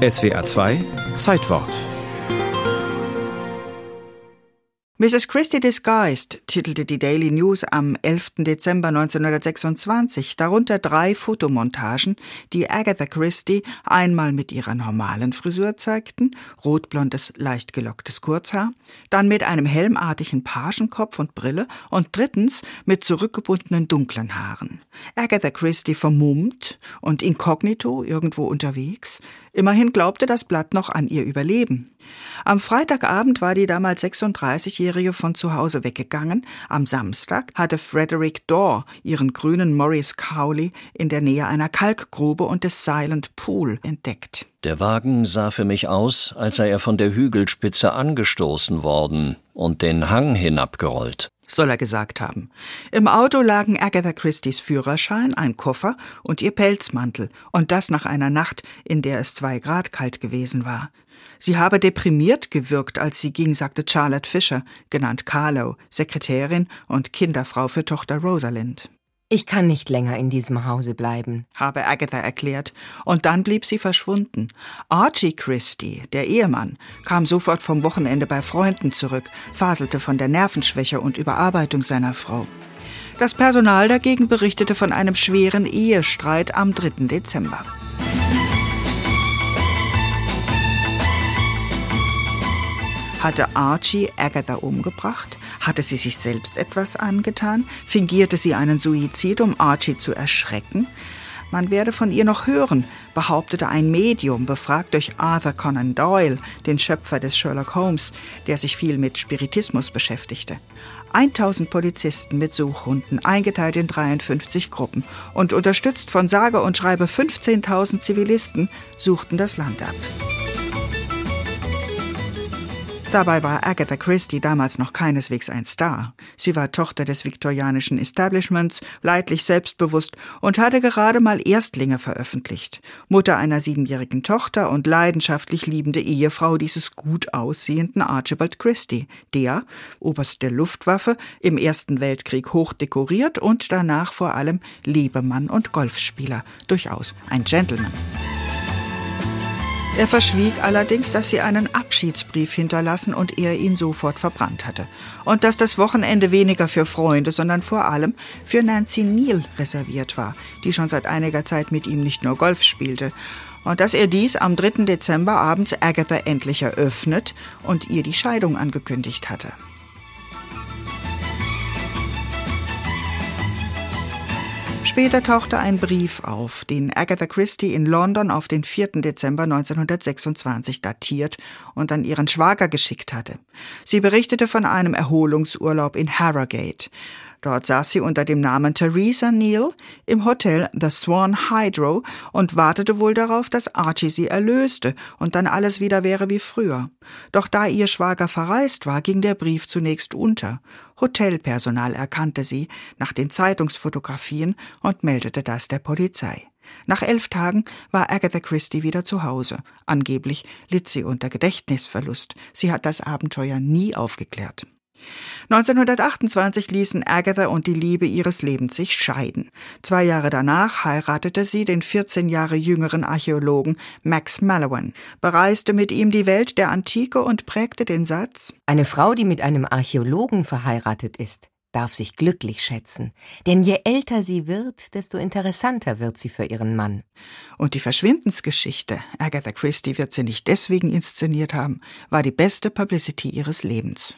SWA 2 Zeitwort Mrs. Christie Disguised titelte die Daily News am 11. Dezember 1926, darunter drei Fotomontagen, die Agatha Christie einmal mit ihrer normalen Frisur zeigten, rotblondes, leicht gelocktes Kurzhaar, dann mit einem helmartigen Pagenkopf und Brille und drittens mit zurückgebundenen dunklen Haaren. Agatha Christie vermummt und inkognito irgendwo unterwegs. Immerhin glaubte das Blatt noch an ihr Überleben. Am Freitagabend war die damals 36-Jährige von zu Hause weggegangen. Am Samstag hatte Frederick Dorr ihren grünen Maurice Cowley in der Nähe einer Kalkgrube und des Silent Pool entdeckt. Der Wagen sah für mich aus, als sei er von der Hügelspitze angestoßen worden und den Hang hinabgerollt soll er gesagt haben. Im Auto lagen Agatha Christie's Führerschein, ein Koffer und ihr Pelzmantel, und das nach einer Nacht, in der es zwei Grad kalt gewesen war. Sie habe deprimiert gewirkt, als sie ging, sagte Charlotte Fisher, genannt Carlo, Sekretärin und Kinderfrau für Tochter Rosalind. Ich kann nicht länger in diesem Hause bleiben, habe Agatha erklärt, und dann blieb sie verschwunden. Archie Christie, der Ehemann, kam sofort vom Wochenende bei Freunden zurück, faselte von der Nervenschwäche und Überarbeitung seiner Frau. Das Personal dagegen berichtete von einem schweren Ehestreit am 3. Dezember. Hatte Archie Agatha umgebracht? Hatte sie sich selbst etwas angetan? Fingierte sie einen Suizid, um Archie zu erschrecken? Man werde von ihr noch hören, behauptete ein Medium, befragt durch Arthur Conan Doyle, den Schöpfer des Sherlock Holmes, der sich viel mit Spiritismus beschäftigte. 1000 Polizisten mit Suchhunden, eingeteilt in 53 Gruppen und unterstützt von sage und schreibe 15.000 Zivilisten, suchten das Land ab. Dabei war Agatha Christie damals noch keineswegs ein Star. Sie war Tochter des viktorianischen Establishments, leidlich selbstbewusst und hatte gerade mal Erstlinge veröffentlicht. Mutter einer siebenjährigen Tochter und leidenschaftlich liebende Ehefrau dieses gut aussehenden Archibald Christie, der, Oberst der Luftwaffe, im Ersten Weltkrieg hoch dekoriert und danach vor allem Lebemann und Golfspieler, durchaus ein Gentleman. Er verschwieg allerdings, dass sie einen Abschiedsbrief hinterlassen und er ihn sofort verbrannt hatte. Und dass das Wochenende weniger für Freunde, sondern vor allem für Nancy Neal reserviert war, die schon seit einiger Zeit mit ihm nicht nur Golf spielte. Und dass er dies am 3. Dezember abends Agatha endlich eröffnet und ihr die Scheidung angekündigt hatte. Später tauchte ein Brief auf, den Agatha Christie in London auf den 4. Dezember 1926 datiert und an ihren Schwager geschickt hatte. Sie berichtete von einem Erholungsurlaub in Harrogate. Dort saß sie unter dem Namen Theresa Neal im Hotel The Swan Hydro und wartete wohl darauf, dass Archie sie erlöste und dann alles wieder wäre wie früher. Doch da ihr Schwager verreist war, ging der Brief zunächst unter. Hotelpersonal erkannte sie nach den Zeitungsfotografien und meldete das der Polizei. Nach elf Tagen war Agatha Christie wieder zu Hause. Angeblich litt sie unter Gedächtnisverlust. Sie hat das Abenteuer nie aufgeklärt. 1928 ließen Agatha und die Liebe ihres Lebens sich scheiden. Zwei Jahre danach heiratete sie den 14 Jahre jüngeren Archäologen Max Mallowan, bereiste mit ihm die Welt der Antike und prägte den Satz Eine Frau, die mit einem Archäologen verheiratet ist, darf sich glücklich schätzen, denn je älter sie wird, desto interessanter wird sie für ihren Mann. Und die Verschwindensgeschichte, Agatha Christie wird sie nicht deswegen inszeniert haben, war die beste Publicity ihres Lebens.